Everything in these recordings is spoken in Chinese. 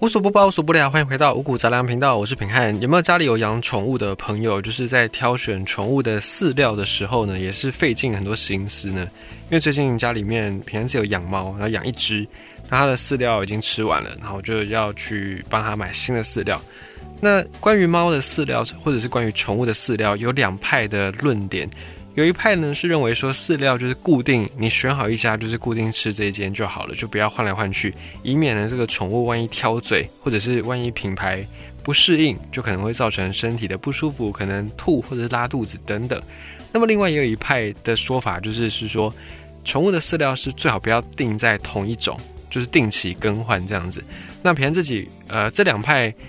无所不包，无所不聊，欢迎回到五谷杂粮频道，我是平汉。有没有家里有养宠物的朋友，就是在挑选宠物的饲料的时候呢，也是费尽很多心思呢？因为最近家里面平汉是有养猫，然后养一只，那它的饲料已经吃完了，然后就要去帮它买新的饲料。那关于猫的饲料，或者是关于宠物的饲料，有两派的论点。有一派呢是认为说饲料就是固定，你选好一家就是固定吃这一间就好了，就不要换来换去，以免呢这个宠物万一挑嘴，或者是万一品牌不适应，就可能会造成身体的不舒服，可能吐或者是拉肚子等等。那么另外也有一派的说法就是是说，宠物的饲料是最好不要定在同一种，就是定期更换这样子。那平安自己呃这两派。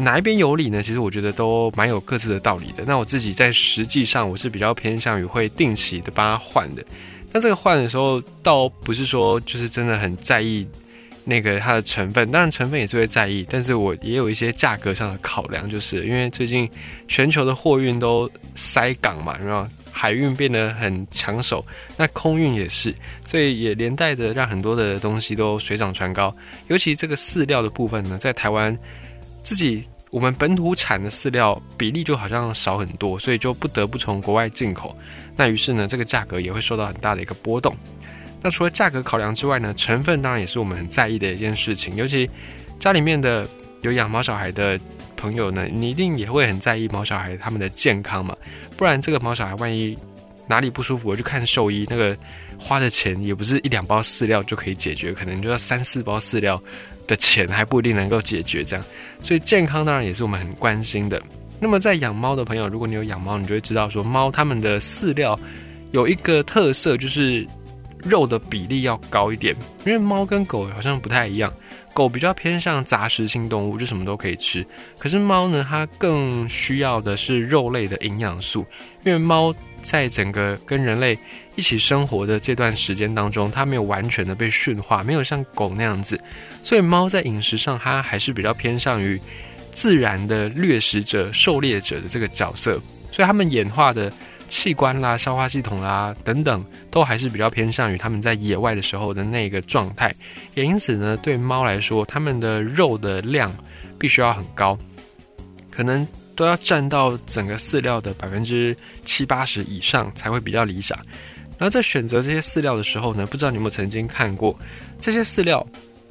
哪一边有理呢？其实我觉得都蛮有各自的道理的。那我自己在实际上我是比较偏向于会定期的帮他换的。那这个换的时候，倒不是说就是真的很在意那个它的成分，当然成分也是会在意，但是我也有一些价格上的考量，就是因为最近全球的货运都塞港嘛，然后海运变得很抢手，那空运也是，所以也连带着让很多的东西都水涨船高。尤其这个饲料的部分呢，在台湾。自己我们本土产的饲料比例就好像少很多，所以就不得不从国外进口。那于是呢，这个价格也会受到很大的一个波动。那除了价格考量之外呢，成分当然也是我们很在意的一件事情。尤其家里面的有养毛小孩的朋友呢，你一定也会很在意毛小孩他们的健康嘛。不然这个毛小孩万一哪里不舒服，我去看兽医，那个花的钱也不是一两包饲料就可以解决，可能就要三四包饲料。的钱还不一定能够解决这样，所以健康当然也是我们很关心的。那么在养猫的朋友，如果你有养猫，你就会知道说，猫它们的饲料有一个特色，就是肉的比例要高一点。因为猫跟狗好像不太一样，狗比较偏向杂食性动物，就什么都可以吃。可是猫呢，它更需要的是肉类的营养素，因为猫。在整个跟人类一起生活的这段时间当中，它没有完全的被驯化，没有像狗那样子，所以猫在饮食上它还是比较偏向于自然的掠食者、狩猎者的这个角色，所以它们演化的器官啦、消化系统啦等等，都还是比较偏向于它们在野外的时候的那个状态。也因此呢，对猫来说，它们的肉的量必须要很高，可能。都要占到整个饲料的百分之七八十以上才会比较理想。然后在选择这些饲料的时候呢，不知道你有没有曾经看过这些饲料，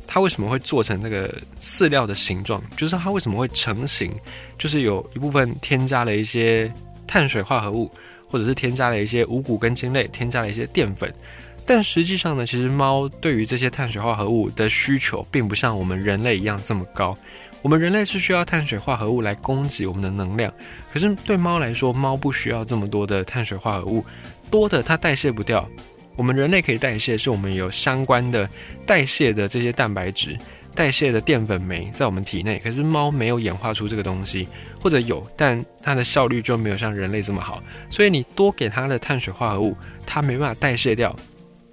它为什么会做成那个饲料的形状？就是它为什么会成型？就是有一部分添加了一些碳水化合物，或者是添加了一些五谷根茎类，添加了一些淀粉。但实际上呢，其实猫对于这些碳水化合物的需求，并不像我们人类一样这么高。我们人类是需要碳水化合物来供给我们的能量，可是对猫来说，猫不需要这么多的碳水化合物，多的它代谢不掉。我们人类可以代谢，是我们有相关的代谢的这些蛋白质、代谢的淀粉酶在我们体内，可是猫没有演化出这个东西，或者有，但它的效率就没有像人类这么好。所以你多给它的碳水化合物，它没办法代谢掉。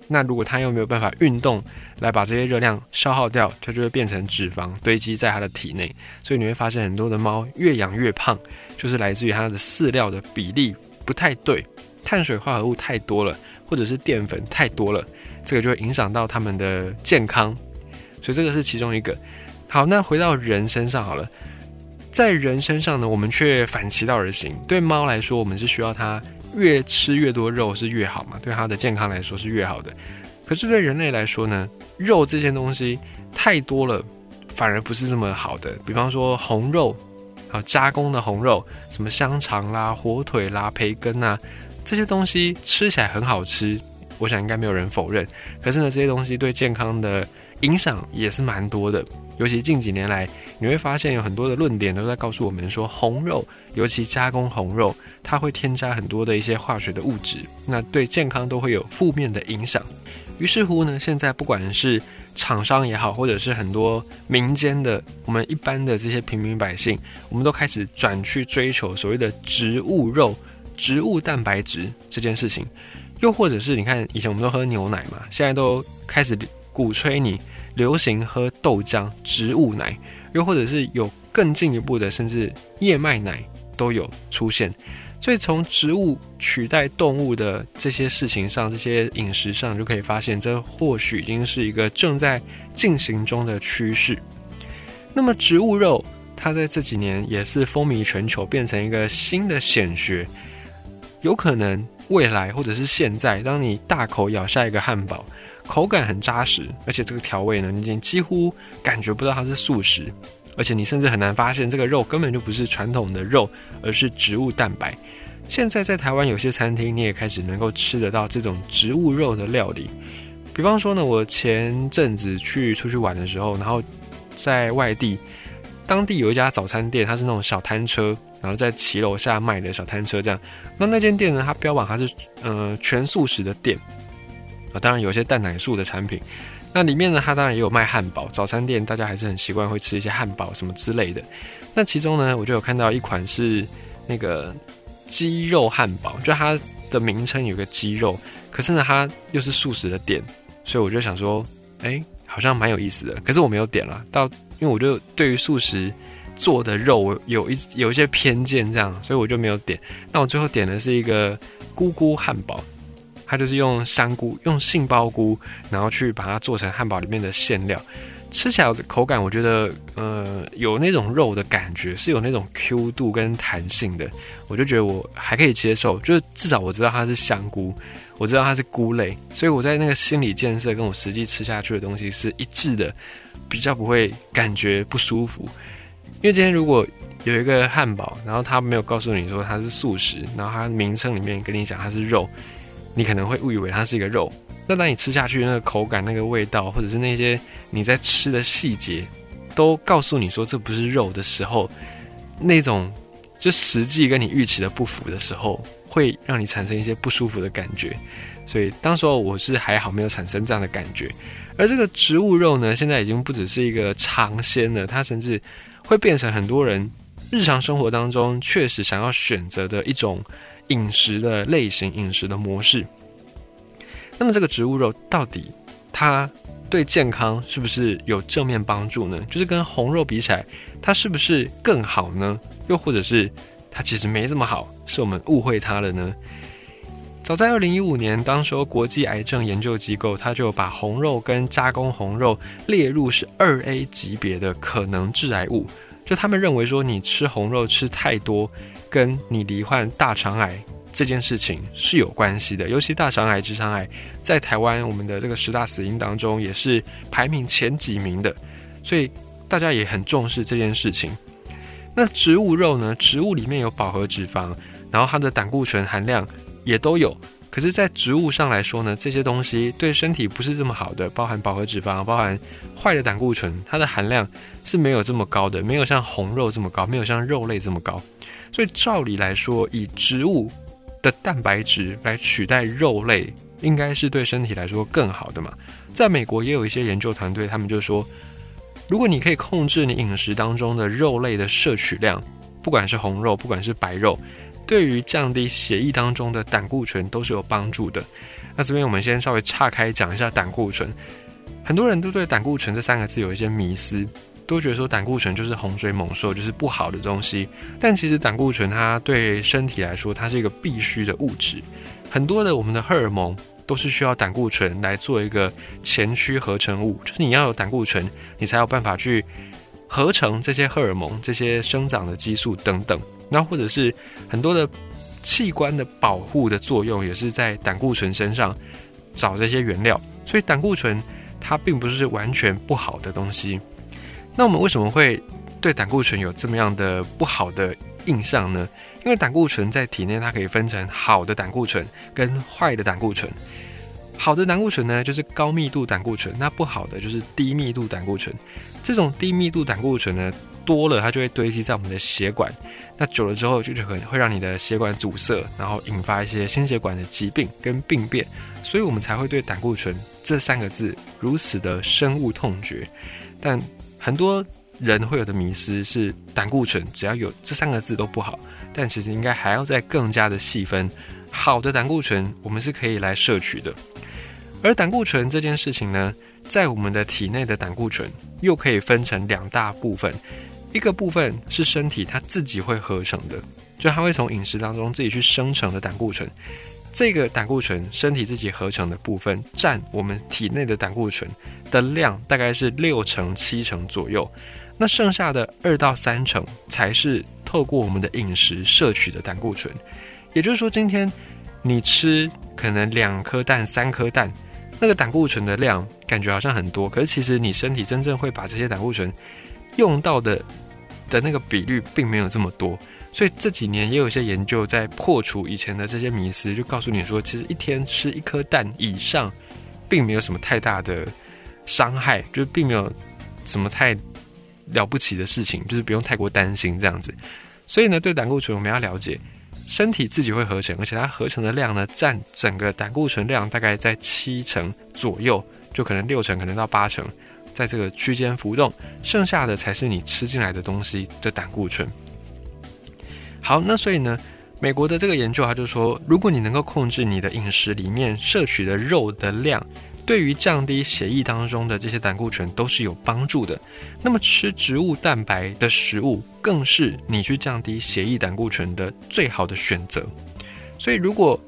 那如果它又没有办法运动来把这些热量消耗掉，它就会变成脂肪堆积在它的体内。所以你会发现很多的猫越养越胖，就是来自于它的饲料的比例不太对，碳水化合物太多了，或者是淀粉太多了，这个就会影响到它们的健康。所以这个是其中一个。好，那回到人身上好了，在人身上呢，我们却反其道而行。对猫来说，我们是需要它。越吃越多肉是越好嘛？对它的健康来说是越好的。可是对人类来说呢，肉这件东西太多了，反而不是这么好的。比方说红肉，啊加工的红肉，什么香肠啦、火腿啦、培根啊，这些东西吃起来很好吃，我想应该没有人否认。可是呢，这些东西对健康的影响也是蛮多的。尤其近几年来，你会发现有很多的论点都在告诉我们说，红肉，尤其加工红肉，它会添加很多的一些化学的物质，那对健康都会有负面的影响。于是乎呢，现在不管是厂商也好，或者是很多民间的我们一般的这些平民百姓，我们都开始转去追求所谓的植物肉、植物蛋白质这件事情。又或者是你看，以前我们都喝牛奶嘛，现在都开始鼓吹你。流行喝豆浆、植物奶，又或者是有更进一步的，甚至燕麦奶都有出现。所以从植物取代动物的这些事情上，这些饮食上就可以发现，这或许已经是一个正在进行中的趋势。那么植物肉，它在这几年也是风靡全球，变成一个新的显学。有可能未来或者是现在，当你大口咬下一个汉堡，口感很扎实，而且这个调味呢，你几乎感觉不到它是素食，而且你甚至很难发现这个肉根本就不是传统的肉，而是植物蛋白。现在在台湾有些餐厅，你也开始能够吃得到这种植物肉的料理。比方说呢，我前阵子去出去玩的时候，然后。在外地，当地有一家早餐店，它是那种小摊车，然后在骑楼下卖的小摊车这样。那那间店呢，它标榜它是呃全素食的店啊，当然有一些蛋奶素的产品。那里面呢，它当然也有卖汉堡。早餐店大家还是很习惯会吃一些汉堡什么之类的。那其中呢，我就有看到一款是那个鸡肉汉堡，就它的名称有个鸡肉，可是呢，它又是素食的店，所以我就想说，哎。好像蛮有意思的，可是我没有点了。到因为我就对于素食做的肉有一有一些偏见，这样，所以我就没有点。那我最后点的是一个菇菇汉堡，它就是用香菇、用杏鲍菇，然后去把它做成汉堡里面的馅料。吃起来的口感，我觉得呃有那种肉的感觉，是有那种 Q 度跟弹性的，我就觉得我还可以接受。就是至少我知道它是香菇。我知道它是菇类，所以我在那个心理建设跟我实际吃下去的东西是一致的，比较不会感觉不舒服。因为今天如果有一个汉堡，然后他没有告诉你说它是素食，然后它名称里面跟你讲它是肉，你可能会误以为它是一个肉。那当你吃下去那个口感、那个味道，或者是那些你在吃的细节，都告诉你说这不是肉的时候，那种就实际跟你预期的不符的时候。会让你产生一些不舒服的感觉，所以当时候我是还好没有产生这样的感觉。而这个植物肉呢，现在已经不只是一个尝鲜了，它甚至会变成很多人日常生活当中确实想要选择的一种饮食的类型、饮食的模式。那么这个植物肉到底它对健康是不是有正面帮助呢？就是跟红肉比起来，它是不是更好呢？又或者是？它其实没这么好，是我们误会它了呢。早在二零一五年，当时国际癌症研究机构，它就把红肉跟加工红肉列入是二 A 级别的可能致癌物。就他们认为说，你吃红肉吃太多，跟你罹患大肠癌这件事情是有关系的。尤其大肠癌、直肠癌，在台湾我们的这个十大死因当中，也是排名前几名的，所以大家也很重视这件事情。那植物肉呢？植物里面有饱和脂肪，然后它的胆固醇含量也都有。可是，在植物上来说呢，这些东西对身体不是这么好的，包含饱和脂肪，包含坏的胆固醇，它的含量是没有这么高的，没有像红肉这么高，没有像肉类这么高。所以，照理来说，以植物的蛋白质来取代肉类，应该是对身体来说更好的嘛？在美国也有一些研究团队，他们就说。如果你可以控制你饮食当中的肉类的摄取量，不管是红肉，不管是白肉，对于降低血液当中的胆固醇都是有帮助的。那这边我们先稍微岔开讲一下胆固醇。很多人都对胆固醇这三个字有一些迷思，都觉得说胆固醇就是洪水猛兽，就是不好的东西。但其实胆固醇它对身体来说，它是一个必须的物质。很多的我们的荷尔蒙。都是需要胆固醇来做一个前驱合成物，就是你要有胆固醇，你才有办法去合成这些荷尔蒙、这些生长的激素等等。那或者是很多的器官的保护的作用，也是在胆固醇身上找这些原料。所以胆固醇它并不是完全不好的东西。那我们为什么会对胆固醇有这么样的不好的印象呢？因为胆固醇在体内，它可以分成好的胆固醇跟坏的胆固醇。好的胆固醇呢，就是高密度胆固醇；那不好的就是低密度胆固醇。这种低密度胆固醇呢，多了它就会堆积在我们的血管，那久了之后就就很会让你的血管阻塞，然后引发一些心血管的疾病跟病变。所以我们才会对胆固醇这三个字如此的深恶痛绝。但很多人会有的迷思是，胆固醇只要有这三个字都不好。但其实应该还要再更加的细分，好的胆固醇我们是可以来摄取的，而胆固醇这件事情呢，在我们的体内的胆固醇又可以分成两大部分，一个部分是身体它自己会合成的，就它会从饮食当中自己去生成的胆固醇，这个胆固醇身体自己合成的部分占我们体内的胆固醇的量大概是六成七成左右。那剩下的二到三成才是透过我们的饮食摄取的胆固醇。也就是说，今天你吃可能两颗蛋、三颗蛋，那个胆固醇的量感觉好像很多，可是其实你身体真正会把这些胆固醇用到的的那个比率并没有这么多。所以这几年也有一些研究在破除以前的这些迷思，就告诉你说，其实一天吃一颗蛋以上，并没有什么太大的伤害，就并没有什么太了不起的事情，就是不用太过担心这样子。所以呢，对胆固醇我们要了解，身体自己会合成，而且它合成的量呢，占整个胆固醇量大概在七成左右，就可能六成，可能到八成，在这个区间浮动，剩下的才是你吃进来的东西的胆固醇。好，那所以呢，美国的这个研究，他就说，如果你能够控制你的饮食里面摄取的肉的量，对于降低血液当中的这些胆固醇都是有帮助的。那么吃植物蛋白的食物，更是你去降低血液胆固醇的最好的选择。所以，如果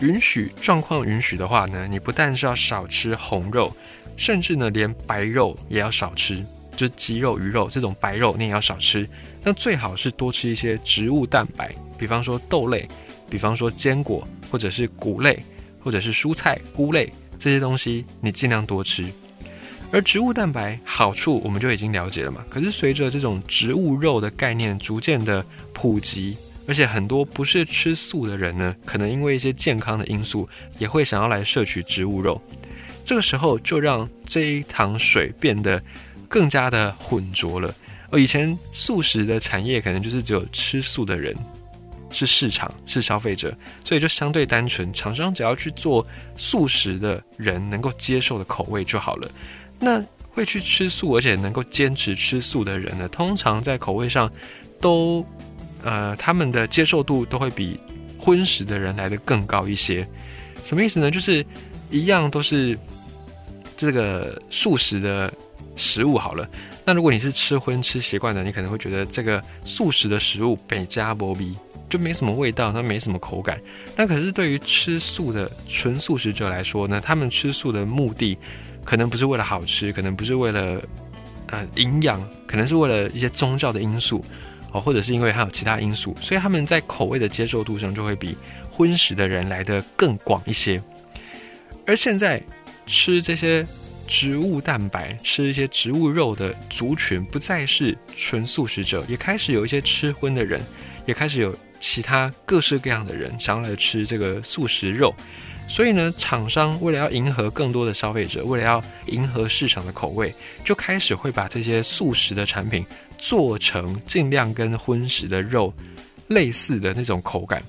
允许状况允许的话呢，你不但是要少吃红肉，甚至呢，连白肉也要少吃。就是鸡肉、鱼肉这种白肉，你也要少吃。那最好是多吃一些植物蛋白，比方说豆类，比方说坚果，或者是谷类，或者是蔬菜、菇类这些东西，你尽量多吃。而植物蛋白好处我们就已经了解了嘛。可是随着这种植物肉的概念逐渐的普及，而且很多不是吃素的人呢，可能因为一些健康的因素，也会想要来摄取植物肉。这个时候就让这一塘水变得。更加的混浊了。而以前素食的产业可能就是只有吃素的人是市场是消费者，所以就相对单纯，厂商只要去做素食的人能够接受的口味就好了。那会去吃素而且能够坚持吃素的人呢，通常在口味上都呃他们的接受度都会比荤食的人来的更高一些。什么意思呢？就是一样都是这个素食的。食物好了，那如果你是吃荤吃习惯的，你可能会觉得这个素食的食物北加波比就没什么味道，它没什么口感。那可是对于吃素的纯素食者来说呢，他们吃素的目的可能不是为了好吃，可能不是为了呃营养，可能是为了一些宗教的因素哦，或者是因为还有其他因素，所以他们在口味的接受度上就会比荤食的人来的更广一些。而现在吃这些。植物蛋白吃一些植物肉的族群不再是纯素食者，也开始有一些吃荤的人，也开始有其他各式各样的人想要来吃这个素食肉。所以呢，厂商为了要迎合更多的消费者，为了要迎合市场的口味，就开始会把这些素食的产品做成尽量跟荤食的肉类似的那种口感。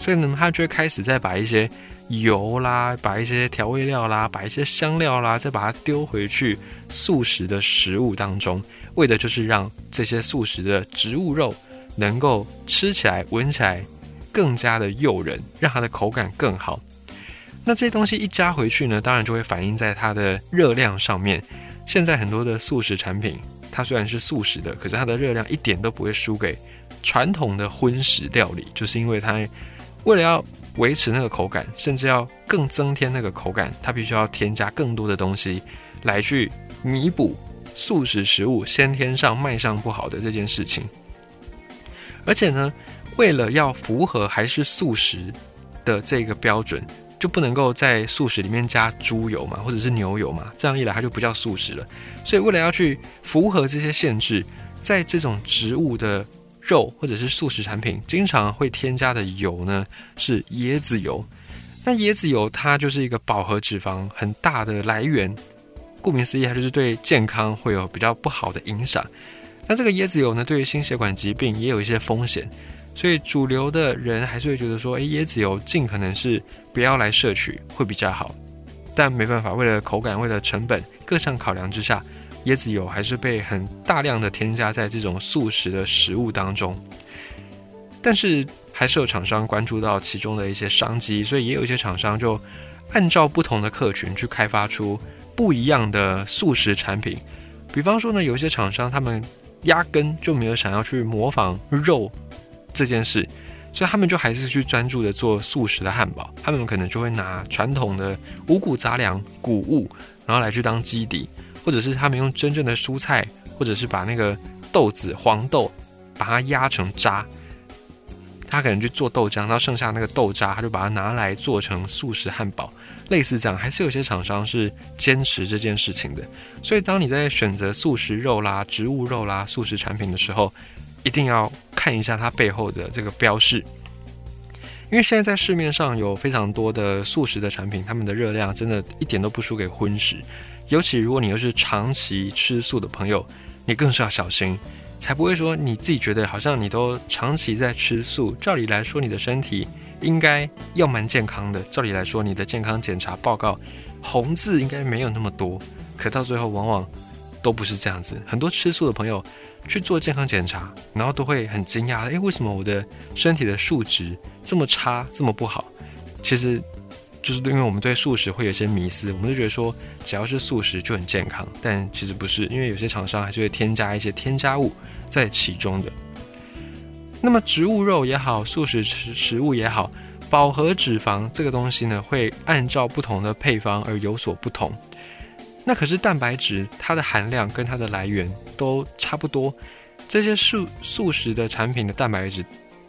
所以呢，他就开始再把一些。油啦，把一些调味料啦，把一些香料啦，再把它丢回去素食的食物当中，为的就是让这些素食的植物肉能够吃起来、闻起来更加的诱人，让它的口感更好。那这些东西一加回去呢，当然就会反映在它的热量上面。现在很多的素食产品，它虽然是素食的，可是它的热量一点都不会输给传统的荤食料理，就是因为它为了要。维持那个口感，甚至要更增添那个口感，它必须要添加更多的东西来去弥补素食食物先天上卖相不好的这件事情。而且呢，为了要符合还是素食的这个标准，就不能够在素食里面加猪油嘛，或者是牛油嘛，这样一来它就不叫素食了。所以为了要去符合这些限制，在这种植物的。肉或者是素食产品经常会添加的油呢，是椰子油。那椰子油它就是一个饱和脂肪很大的来源，顾名思义，它就是对健康会有比较不好的影响。那这个椰子油呢，对于心血管疾病也有一些风险，所以主流的人还是会觉得说，诶，椰子油尽可能是不要来摄取会比较好。但没办法，为了口感，为了成本，各项考量之下。椰子油还是被很大量的添加在这种素食的食物当中，但是还是有厂商关注到其中的一些商机，所以也有一些厂商就按照不同的客群去开发出不一样的素食产品。比方说呢，有一些厂商他们压根就没有想要去模仿肉这件事，所以他们就还是去专注的做素食的汉堡。他们可能就会拿传统的五谷杂粮、谷物，然后来去当基底。或者是他们用真正的蔬菜或者是把那个豆子黄豆把它压成渣。他可能去做豆浆，然后剩下那个豆渣，他就把它拿来做成素食汉堡，类似这样。还是有些厂商是坚持这件事情的。所以，当你在选择素食肉啦、植物肉啦、素食产品的时候，一定要看一下它背后的这个标示。因为现在在市面上有非常多的素食的产品，它们的热量真的一点都不输给荤食。尤其如果你又是长期吃素的朋友，你更是要小心。才不会说你自己觉得好像你都长期在吃素，照理来说你的身体应该要蛮健康的。照理来说你的健康检查报告红字应该没有那么多，可到最后往往都不是这样子。很多吃素的朋友去做健康检查，然后都会很惊讶，诶，为什么我的身体的数值这么差，这么不好？其实。就是因为我们对素食会有些迷思，我们就觉得说只要是素食就很健康，但其实不是，因为有些厂商还是会添加一些添加物在其中的。那么植物肉也好，素食食食物也好，饱和脂肪这个东西呢，会按照不同的配方而有所不同。那可是蛋白质，它的含量跟它的来源都差不多。这些素素食的产品的蛋白质，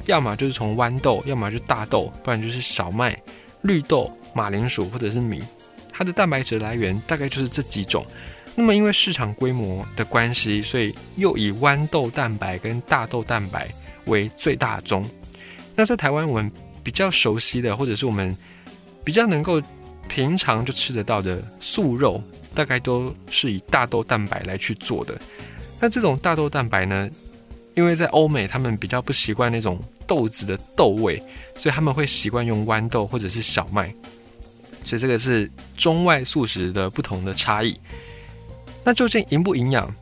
要么就是从豌豆，要么就是大豆，不然就是小麦、绿豆。马铃薯或者是米，它的蛋白质来源大概就是这几种。那么因为市场规模的关系，所以又以豌豆蛋白跟大豆蛋白为最大宗。那在台湾我们比较熟悉的，或者是我们比较能够平常就吃得到的素肉，大概都是以大豆蛋白来去做的。那这种大豆蛋白呢，因为在欧美他们比较不习惯那种豆子的豆味，所以他们会习惯用豌豆或者是小麦。所以这个是中外素食的不同的差异。那究竟营不营养，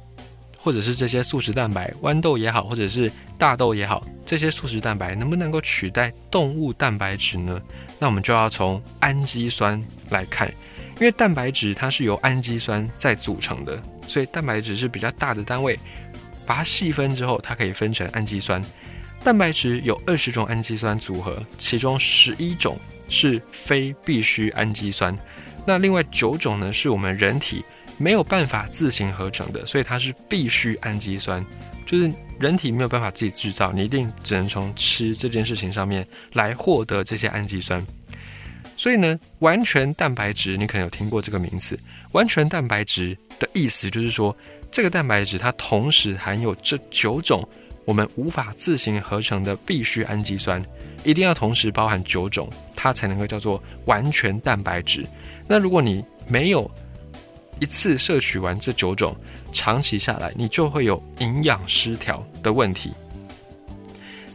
或者是这些素食蛋白，豌豆也好，或者是大豆也好，这些素食蛋白能不能够取代动物蛋白质呢？那我们就要从氨基酸来看，因为蛋白质它是由氨基酸在组成的，所以蛋白质是比较大的单位。把它细分之后，它可以分成氨基酸。蛋白质有二十种氨基酸组合，其中十一种。是非必需氨基酸，那另外九种呢，是我们人体没有办法自行合成的，所以它是必需氨基酸，就是人体没有办法自己制造，你一定只能从吃这件事情上面来获得这些氨基酸。所以呢，完全蛋白质你可能有听过这个名词，完全蛋白质的意思就是说，这个蛋白质它同时含有这九种我们无法自行合成的必需氨基酸。一定要同时包含九种，它才能够叫做完全蛋白质。那如果你没有一次摄取完这九种，长期下来你就会有营养失调的问题。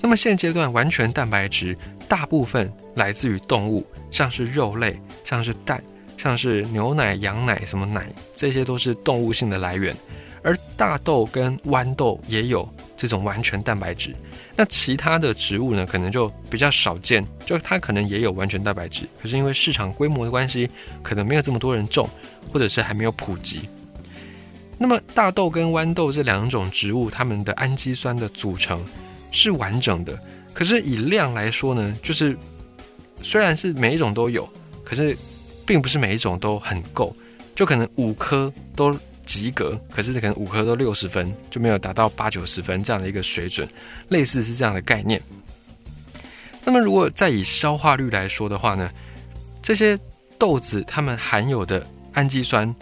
那么现阶段完全蛋白质大部分来自于动物，像是肉类，像是蛋，像是牛奶、羊奶什么奶，这些都是动物性的来源。而大豆跟豌豆也有这种完全蛋白质。那其他的植物呢，可能就比较少见，就它可能也有完全蛋白质，可是因为市场规模的关系，可能没有这么多人种，或者是还没有普及。那么大豆跟豌豆这两种植物，它们的氨基酸的组成是完整的，可是以量来说呢，就是虽然是每一种都有，可是并不是每一种都很够，就可能五颗都。及格，可是可能五颗都六十分，就没有达到八九十分这样的一个水准，类似是这样的概念。那么如果再以消化率来说的话呢，这些豆子它们含有的氨基酸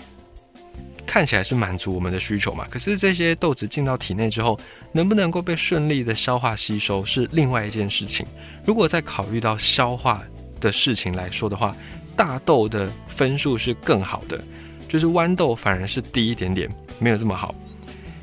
看起来是满足我们的需求嘛？可是这些豆子进到体内之后，能不能够被顺利的消化吸收是另外一件事情。如果再考虑到消化的事情来说的话，大豆的分数是更好的。就是豌豆反而是低一点点，没有这么好。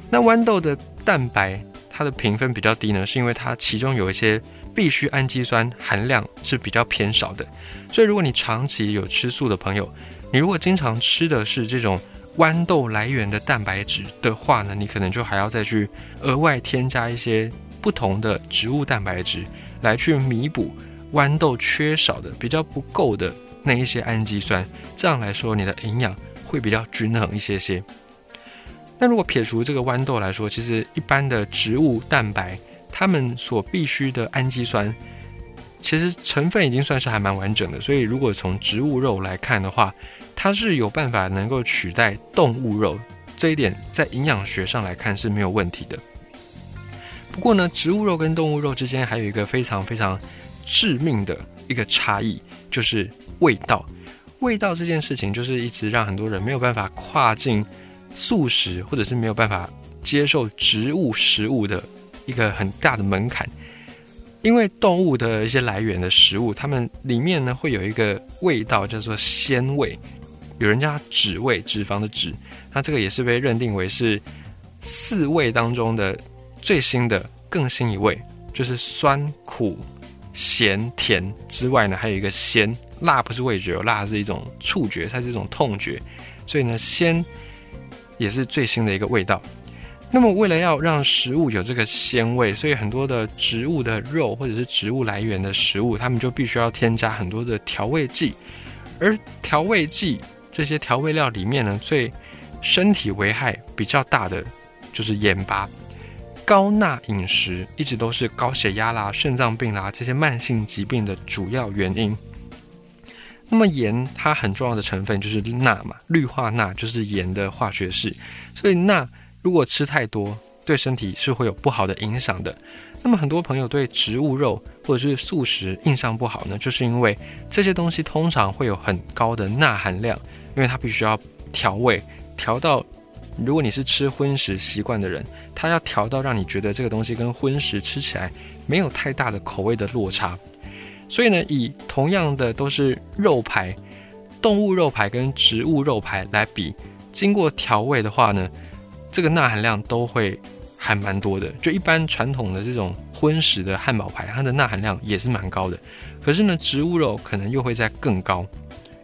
那豌豆的蛋白它的评分比较低呢，是因为它其中有一些必需氨基酸含量是比较偏少的。所以如果你长期有吃素的朋友，你如果经常吃的是这种豌豆来源的蛋白质的话呢，你可能就还要再去额外添加一些不同的植物蛋白质来去弥补豌豆缺少的比较不够的那一些氨基酸。这样来说，你的营养。会比较均衡一些些。那如果撇除这个豌豆来说，其实一般的植物蛋白，它们所必需的氨基酸，其实成分已经算是还蛮完整的。所以如果从植物肉来看的话，它是有办法能够取代动物肉这一点在营养学上来看是没有问题的。不过呢，植物肉跟动物肉之间还有一个非常非常致命的一个差异，就是味道。味道这件事情，就是一直让很多人没有办法跨进素食，或者是没有办法接受植物食物的一个很大的门槛。因为动物的一些来源的食物，它们里面呢会有一个味道叫做鲜味，有人叫它脂味，脂肪的脂。那这个也是被认定为是四味当中的。最新的更新一位，就是酸、苦、咸、甜之外呢，还有一个鲜辣，不是味觉，辣是一种触觉，它是一种痛觉，所以呢，鲜也是最新的一个味道。那么，为了要让食物有这个鲜味，所以很多的植物的肉或者是植物来源的食物，它们就必须要添加很多的调味剂。而调味剂这些调味料里面呢，最身体危害比较大的就是盐巴。高钠饮食一直都是高血压啦、肾脏病啦这些慢性疾病的主要原因。那么盐它很重要的成分就是钠嘛，氯化钠就是盐的化学式。所以钠如果吃太多，对身体是会有不好的影响的。那么很多朋友对植物肉或者是素食印象不好呢，就是因为这些东西通常会有很高的钠含量，因为它必须要调味调到。如果你是吃荤食习惯的人，它要调到让你觉得这个东西跟荤食吃起来没有太大的口味的落差。所以呢，以同样的都是肉排，动物肉排跟植物肉排来比，经过调味的话呢，这个钠含量都会还蛮多的。就一般传统的这种荤食的汉堡排，它的钠含量也是蛮高的。可是呢，植物肉可能又会在更高，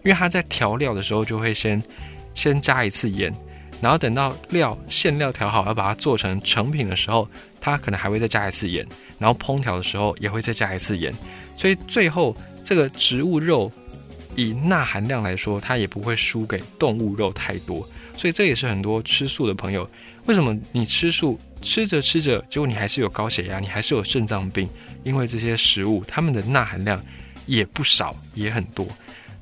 因为它在调料的时候就会先先加一次盐。然后等到料馅料调好，要把它做成成品的时候，它可能还会再加一次盐。然后烹调的时候也会再加一次盐。所以最后这个植物肉以钠含量来说，它也不会输给动物肉太多。所以这也是很多吃素的朋友，为什么你吃素吃着吃着，结果你还是有高血压，你还是有肾脏病？因为这些食物它们的钠含量也不少，也很多。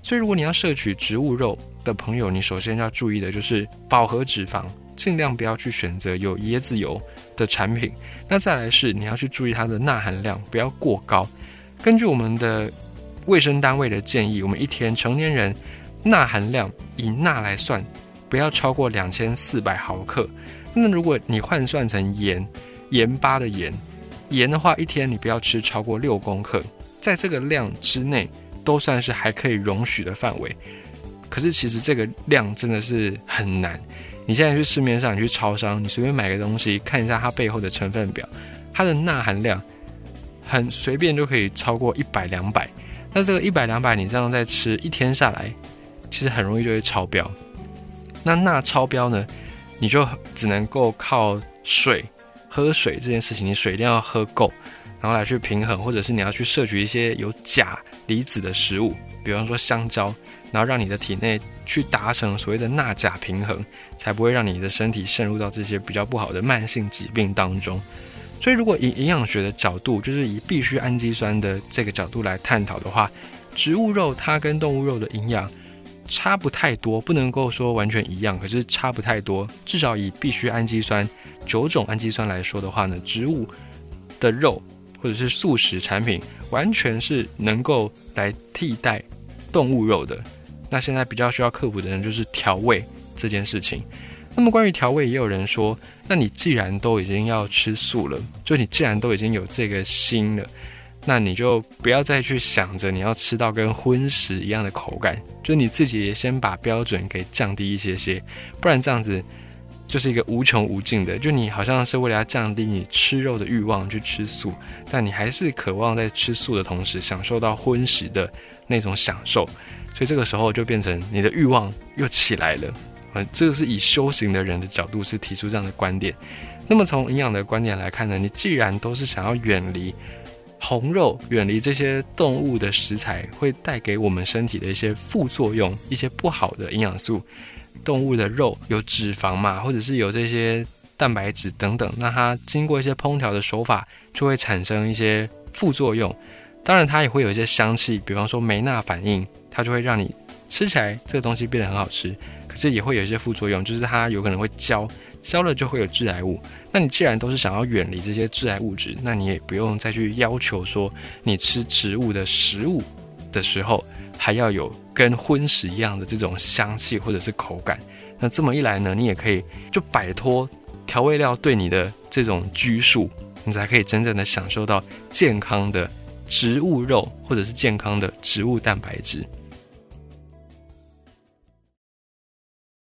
所以如果你要摄取植物肉，的朋友，你首先要注意的就是饱和脂肪，尽量不要去选择有椰子油的产品。那再来是你要去注意它的钠含量，不要过高。根据我们的卫生单位的建议，我们一天成年人钠含量以钠来算，不要超过两千四百毫克。那如果你换算成盐，盐巴的盐，盐的话，一天你不要吃超过六公克，在这个量之内都算是还可以容许的范围。可是其实这个量真的是很难。你现在去市面上，你去超商，你随便买个东西，看一下它背后的成分表，它的钠含量很随便就可以超过一百两百。那这个一百两百，你这样再吃一天下来，其实很容易就会超标。那钠超标呢，你就只能够靠水喝水这件事情，你水一定要喝够，然后来去平衡，或者是你要去摄取一些有钾离子的食物，比方说香蕉。然后让你的体内去达成所谓的钠钾平衡，才不会让你的身体渗入到这些比较不好的慢性疾病当中。所以，如果以营养学的角度，就是以必需氨基酸的这个角度来探讨的话，植物肉它跟动物肉的营养差不太多，不能够说完全一样，可是差不太多。至少以必需氨基酸九种氨基酸来说的话呢，植物的肉或者是素食产品，完全是能够来替代动物肉的。那现在比较需要克服的人就是调味这件事情。那么关于调味，也有人说，那你既然都已经要吃素了，就你既然都已经有这个心了，那你就不要再去想着你要吃到跟荤食一样的口感，就你自己先把标准给降低一些些，不然这样子就是一个无穷无尽的，就你好像是为了要降低你吃肉的欲望去吃素，但你还是渴望在吃素的同时享受到荤食的那种享受。所以这个时候就变成你的欲望又起来了，嗯，这个是以修行的人的角度是提出这样的观点。那么从营养的观点来看呢，你既然都是想要远离红肉，远离这些动物的食材会带给我们身体的一些副作用，一些不好的营养素，动物的肉有脂肪嘛，或者是有这些蛋白质等等，那它经过一些烹调的手法就会产生一些副作用。当然，它也会有一些香气，比方说梅纳反应。它就会让你吃起来这个东西变得很好吃，可是也会有一些副作用，就是它有可能会焦，焦了就会有致癌物。那你既然都是想要远离这些致癌物质，那你也不用再去要求说你吃植物的食物的时候还要有跟荤食一样的这种香气或者是口感。那这么一来呢，你也可以就摆脱调味料对你的这种拘束，你才可以真正的享受到健康的植物肉或者是健康的植物蛋白质。